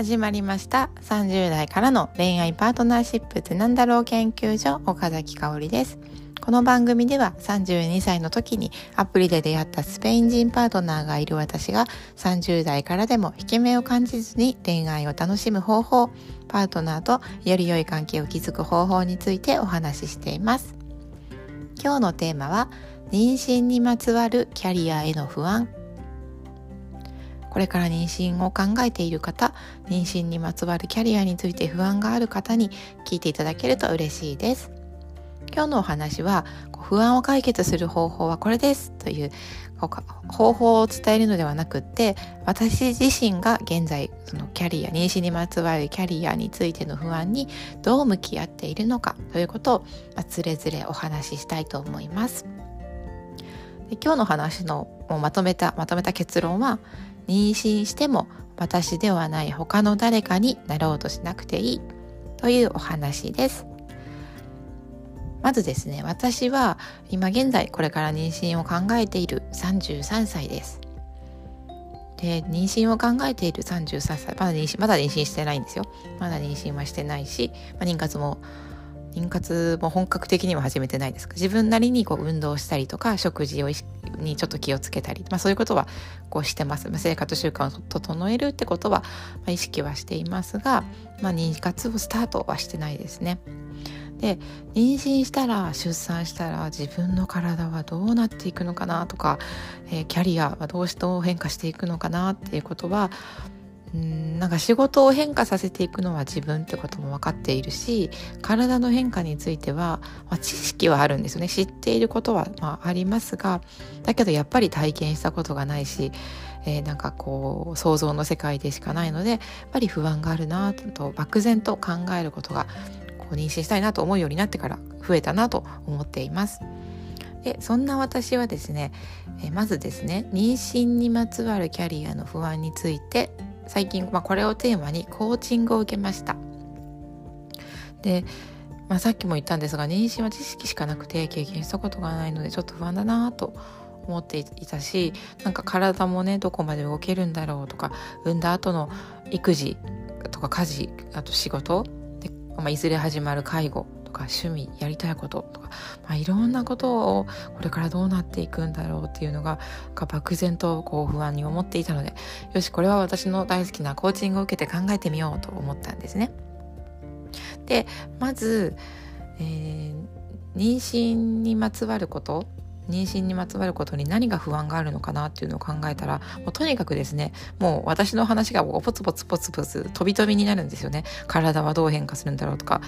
始まりました。30代からの恋愛パートナーシップってなんだろう研究所岡崎香織です。この番組では32歳の時にアプリで出会ったスペイン人パートナーがいる私が30代からでも引け目を感じずに恋愛を楽しむ方法パートナーとより良い関係を築く方法についてお話ししています。今日のテーマは妊娠にまつわるキャリアへの不安。これから妊娠を考えている方妊娠にまつわるキャリアについて不安がある方に聞いていただけると嬉しいです。今日のお話は不安を解決する方法はこれですという方法を伝えるのではなくって私自身が現在そのキャリア妊娠にまつわるキャリアについての不安にどう向き合っているのかということを、あ、つれづれお話ししたいと思います。で今日の話のまとめたまとめた結論は妊娠しても私ではない他の誰かになろうとしなくていい。というお話です。まずですね私は今現在これから妊娠を考えている33歳です。で妊娠を考えている33歳まだ妊娠まだ妊娠してないんですよ。まだ妊娠はしてないし、まあ、妊活も妊活も本格的には始めてないですか？自分なりにこう運動したりとか食事をにちょっと気をつけたり、まあ、そういうことはこうしてます、まあ、生活習慣を整えるってことは、まあ、意識はしていますが、まあ、妊活をスタートはしてないですね。で妊娠したら出産したら自分の体はどうなっていくのかなとか、えー、キャリアはどうしてどう変化していくのかなっていうことはうんなんか仕事を変化させていくのは自分ってことも分かっているし体の変化については、まあ、知識はあるんですよね知っていることは、まあ、ありますがだけどやっぱり体験したことがないし、えー、なんかこう想像の世界でしかないのでやっぱり不安があるなと漠然と考えることがこう妊娠したいなと思うようになってから増えたなと思っています。でそんな私はですね、えまずですね妊娠にまつわるキャリアの不安について最近、まあ、これをテーマにコーチングを受けました。で、まあ、さっきも言ったんですが妊娠は知識しかなくて経験したことがないのでちょっと不安だなと思っていたしなんか体もねどこまで動けるんだろうとか産んだ後の育児とか家事あと仕事で、まあ、いずれ始まる介護か趣味やりたいこととか、まあ、いろんなことをこれからどうなっていくんだろうっていうのが漠然とこう不安に思っていたのでよしこれは私の大好きなコーチングを受けて考えてみようと思ったんですね。でまず、えー、妊娠にまつわること妊娠にまつわることに何が不安があるのかなっていうのを考えたらもうとにかくですねもう私の話がポツポツポツポツ飛び飛びになるんですよね。体はどう変化するんだろうとか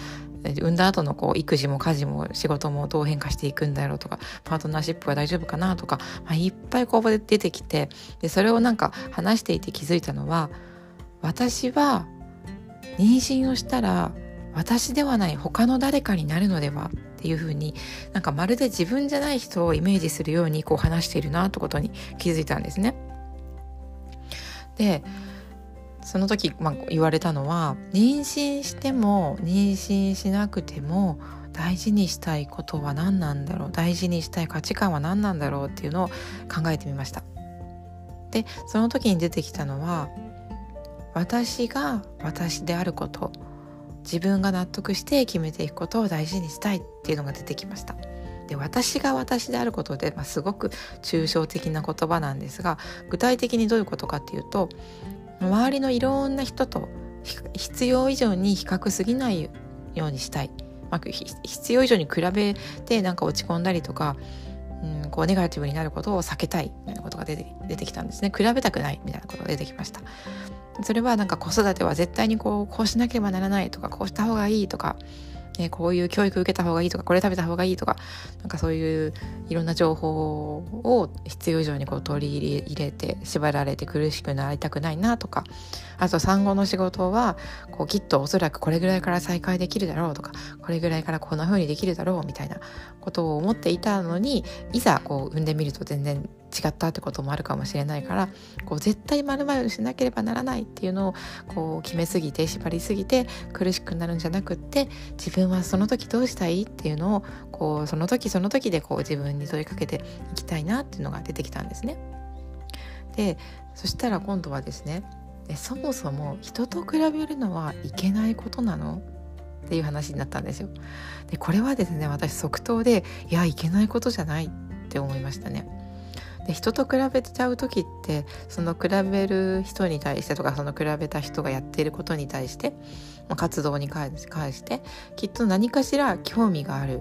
産んだ後のこう育児も家事も仕事もどう変化していくんだろうとかパートナーシップは大丈夫かなとか、まあ、いっぱいこう出てきてでそれをなんか話していて気づいたのは私は妊娠をしたら私ではない他の誰かになるのではっていうふうになんかまるで自分じゃない人をイメージするようにこう話しているなってことに気づいたんですね。でその時、まあ、言われたのは妊娠しても妊娠しなくても大事にしたいことは何なんだろう大事にしたい価値観は何なんだろうっていうのを考えてみました。でその時に出てきたのは私が私であること自分が納得して決めていくことを大事にしたいっていうのが出てきました。で私が私であることで、まあ、すごく抽象的な言葉なんですが具体的にどういうことかっていうと周りのいろんな人と必要以上に比較すぎないようにしたい、まあ、必要以上に比べてなんか落ち込んだりとか、うん、こうネガティブになることを避けたいみたいなことが出て出てきたんですね。比べたくないみたいなことが出てきました。それはなんか子育ては絶対にこうこうしなければならないとかこうした方がいいとかえこういう教育受けた方がいいとかこれ食べた方がいいとかなんかそういういろんな情報を必要以上にこう取り入れて縛られて苦しくなりたくないなとかあと産後の仕事はこうきっとおそらくこれぐらいから再開できるだろうとかこれぐらいからこんな風にできるだろうみたいなことを思っていたのにいざこう産んでみると全然違ったってこともあるかもしれないからこう絶対まるまるしなければならないっていうのをこう決めすぎて縛りすぎて苦しくなるんじゃなくって自分はその時どうしたいっていうのをこうその時その時でこう自分に問いかけていきたいなっていうのが出てきたんですね。でそしたら今度はですねでそもそも人と比べるのはいけないことなの？っていう話になったんですよ。でこれはですね私即答でいやいけないことじゃないって思いましたね。で人と比べちゃう時ってその比べる人に対してとかその比べた人がやっていることに対して、まあ、活動に関してきっと何かしら興味がある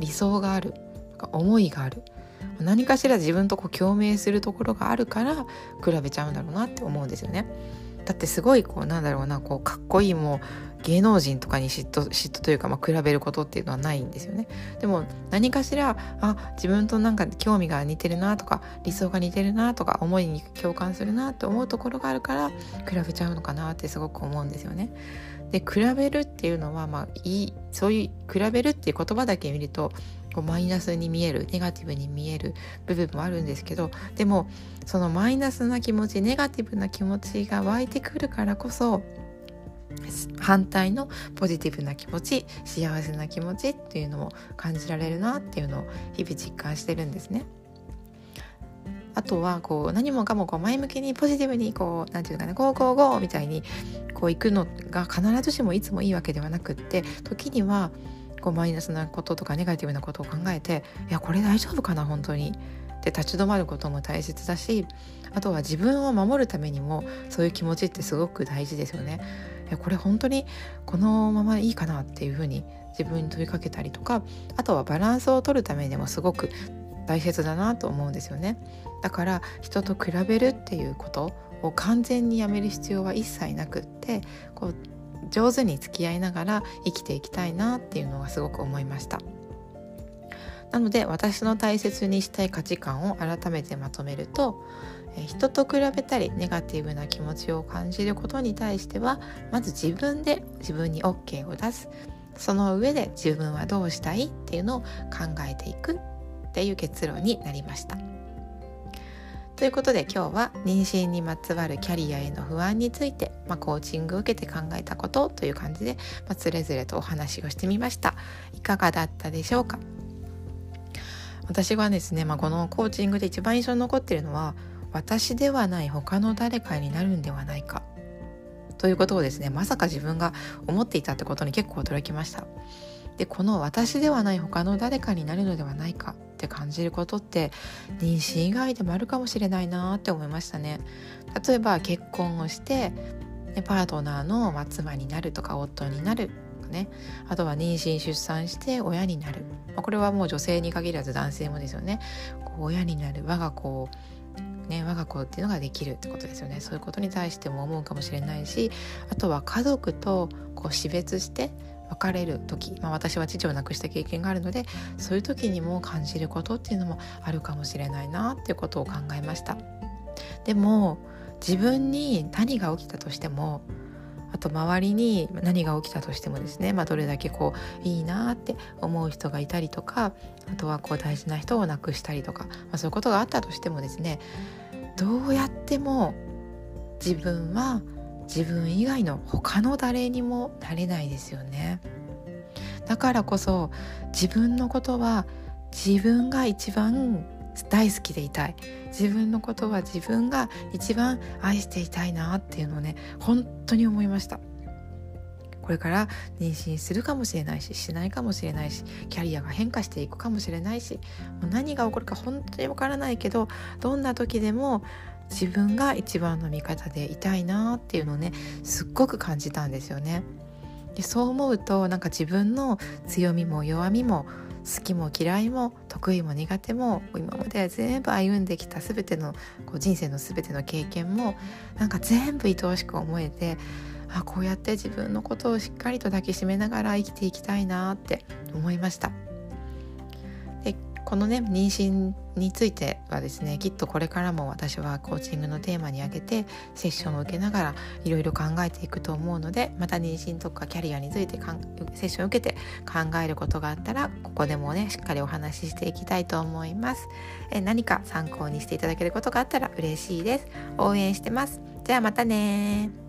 理想がある思いがある何かしら自分とこう共鳴するところがあるから比べちゃうんだろうなって思うんですよね。だってすごいこうなんだろうなこうかっこいいもう芸能人とかに嫉妬嫉妬というか、まあ、比べることっていうのはないんですよね。でも何かしらあ自分となんか興味が似てるなとか理想が似てるなとか思いに共感するなって思うところがあるから比べちゃうのかなってすごく思うんですよね。で比べるっていうのはまあいいそういう比べるっていう言葉だけ見るとこうマイナスに見えるネガティブに見える部分もあるんですけどでもそのマイナスな気持ちネガティブな気持ちが湧いてくるからこそ反対のポジティブな気持ち幸せな気持ちっていうのも感じられるなっていうのを日々実感してるんですね。あとはこう何もかもこう前向きにポジティブにこう何て言うかなゴーゴーゴーみたいにこう行くのが必ずしもいつもいいわけではなくって時にはこうマイナスなこととかネガティブなことを考えていやこれ大丈夫かな本当にって立ち止まることも大切だしあとは自分を守るためにもそういう気持ちってすごく大事ですよね。これ本当にこのままいいかなっていうふうに自分に問いかけたりとかあとはバランスを取るためにもすごく大切だなと思うんですよねだから人と比べるっていうことを完全にやめる必要は一切なくってこう上手に付き合いながら生きていきたいなっていうのがすごく思いましたなので私の大切にしたい価値観を改めてまとめると人と比べたりネガティブな気持ちを感じることに対してはまず自分で自分に OK を出すその上で自分はどうしたいっていうのを考えていくっていう結論になりました。ということで今日は妊娠にまつわるキャリアへの不安について、まあ、コーチングを受けて考えたことという感じで、まあ、つれぞれとお話をしてみました。いかがだったでしょうか？私はですね、まあ、このコーチングで一番印象に残っているのは私ではない他の誰かになるんではないか。ということをですねまさか自分が思っていたってことに結構驚きました。でこの私ではない他の誰かになるのではないかって感じることって妊娠以外でもあるかもしれないなって思いましたね。例えば結婚をしてパートナーの妻になるとか夫になるとかね。あとは妊娠出産して親になる、まあ、これはもう女性に限らず男性もですよね。親になる。我が子をね、我が子っていうのができるってことですよね。そういうことに対しても思うかもしれないしあとは家族とこう死別して別れる時、まあ、私は父を亡くした経験があるのでそういう時にも感じることっていうのもあるかもしれないなっていうことを考えました。でも自分に何が起きたとしてもあと周りに何が起きたとしてもですね、まあ、どれだけこういいなって思う人がいたりとかあとはこう大事な人を亡くしたりとか、まあ、そういうことがあったとしてもですねどうやっても自分は自分以外の他の誰にもなれないですよね。だからこそ自分のことは自分が一番大好きでいたい。自分のことは自分が一番愛していたいなっていうのをね本当に思いました。これから妊娠するかもしれないししないかもしれないしキャリアが変化していくかもしれないし何が起こるか本当にわからないけどどんな時でも自分が一番の味方でいたいなっていうのをねすっごく感じたんですよね。でそう思うとなんか自分の強みも弱みも好きも嫌いも得意も苦手も今まで全部歩んできた全てのこう人生の全ての経験もなんか全部愛おしく思えてあこうやって自分のことをしっかりと抱きしめながら生きていきたいなって思いました。このね妊娠についてはですねきっとこれからも私はコーチングのテーマに挙げてセッションを受けながらいろいろ考えていくと思うのでまた妊娠とかキャリアについてかんセッションを受けて考えることがあったらここでもねしっかりお話ししていきたいと思います。え何か参考にしていただけることがあったら嬉しいです。応援してます。じゃあまたね